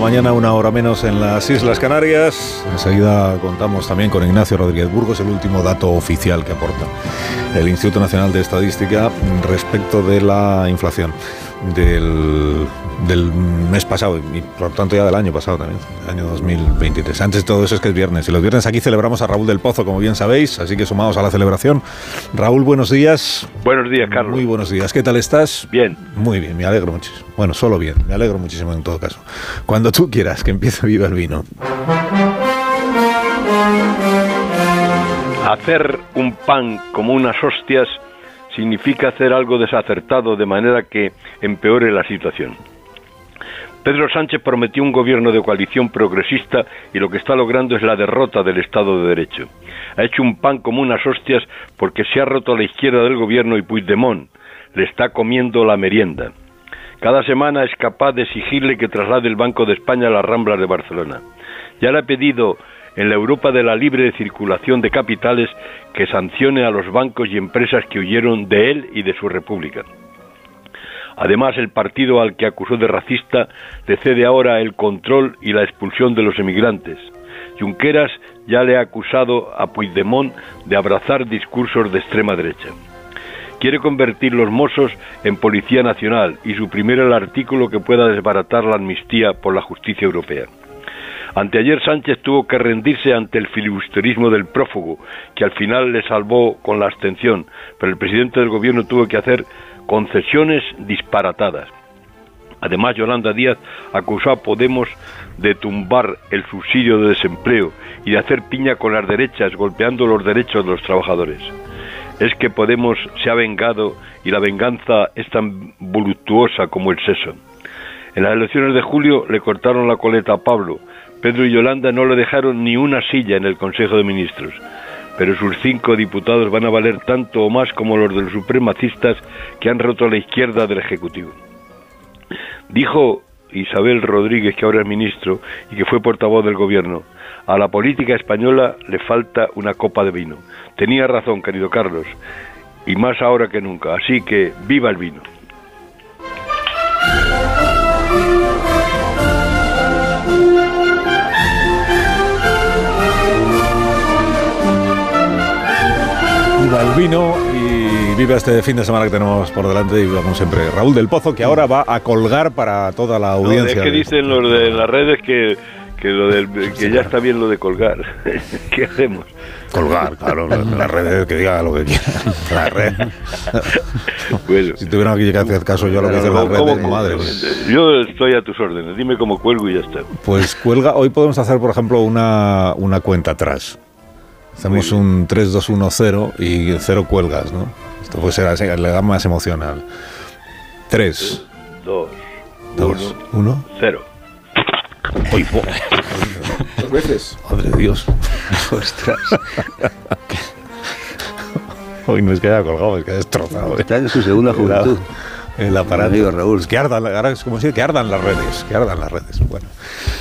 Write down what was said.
mañana, una hora menos en las Islas Canarias. Enseguida contamos también con Ignacio Rodríguez Burgos, el último dato oficial que aporta el Instituto Nacional de Estadística respecto de la inflación del, mes pasado y por lo tanto ya del año pasado también, año 2023. Antes de todo eso es que es viernes y los viernes aquí celebramos a Raúl del Pozo, como bien sabéis, así que sumados a la celebración. Raúl, buenos días. Buenos días, Carlos. Muy buenos días. ¿Qué tal estás? Bien. Muy bien, me alegro muchísimo. Bueno, solo bien, me alegro muchísimo en todo caso. Cuando tú quieras, que empiece viva el vino. Hacer un pan como unas hostias significa hacer algo desacertado de manera que empeore la situación. Pedro Sánchez prometió un gobierno de coalición progresista y lo que está logrando es la derrota del Estado de Derecho. Ha hecho un pan como unas hostias porque se ha roto la izquierda del gobierno y Puigdemont le está comiendo la merienda. Cada semana es capaz de exigirle que traslade el Banco de España a las Ramblas de Barcelona. Ya le ha pedido en la Europa de la libre circulación de capitales que sancione a los bancos y empresas que huyeron de él y de su república. Además, el partido al que acusó de racista le cede ahora el control y la expulsión de los emigrantes. Junqueras ya le ha acusado a Puigdemont de abrazar discursos de extrema derecha. Quiere convertir los Mossos en Policía Nacional y suprimir el artículo que pueda desbaratar la amnistía por la justicia europea. Anteayer Sánchez tuvo que rendirse ante el filibusterismo del prófugo, que al final le salvó con la abstención, pero el presidente del gobierno tuvo que hacer concesiones disparatadas. Además, Yolanda Díaz acusó a Podemos de tumbar el subsidio de desempleo y de hacer piña con las derechas, golpeando los derechos de los trabajadores. Es que Podemos se ha vengado y la venganza es tan voluptuosa como el seso. En las elecciones de julio le cortaron la coleta a Pablo, Pedro y Yolanda no le dejaron ni una silla en el Consejo de Ministros, pero sus cinco diputados van a valer tanto o más como los de los supremacistas que han roto la izquierda del Ejecutivo. Dijo Isabel Rodríguez, que ahora es ministro y que fue portavoz del Gobierno, a la política española le falta una copa de vino. Tenía razón, querido Carlos, y más ahora que nunca. Así que viva el vino. El vino y vive este fin de semana que tenemos por delante y vamos siempre. Raúl del Pozo, que ahora va a colgar para toda la audiencia. es que dicen los de las redes que, que, lo del, que ya está bien lo de colgar. ¿Qué hacemos? Colgar, claro, las redes que diga lo que quiera. La red. Bueno, si tuvieran que hacer caso yo a lo que dicen las redes, madre. Yo estoy a tus órdenes, dime cómo cuelgo y ya está. Pues cuelga, hoy podemos hacer, por ejemplo, una, una cuenta atrás. Hacemos un 3-2-1-0 y 0 cuelgas, ¿no? Esto puede ser, le da más emocional. 3, 2, 2, 1, 0. ¡Uy, Dos veces. Madre Dios. Ostras. Hoy no es que haya colgado, es que ha destrozado. Está en su segunda juventud. El aparato. Amigo Raúl. Es que ardan, ahora es como decir que ardan las redes, que ardan las redes. Bueno.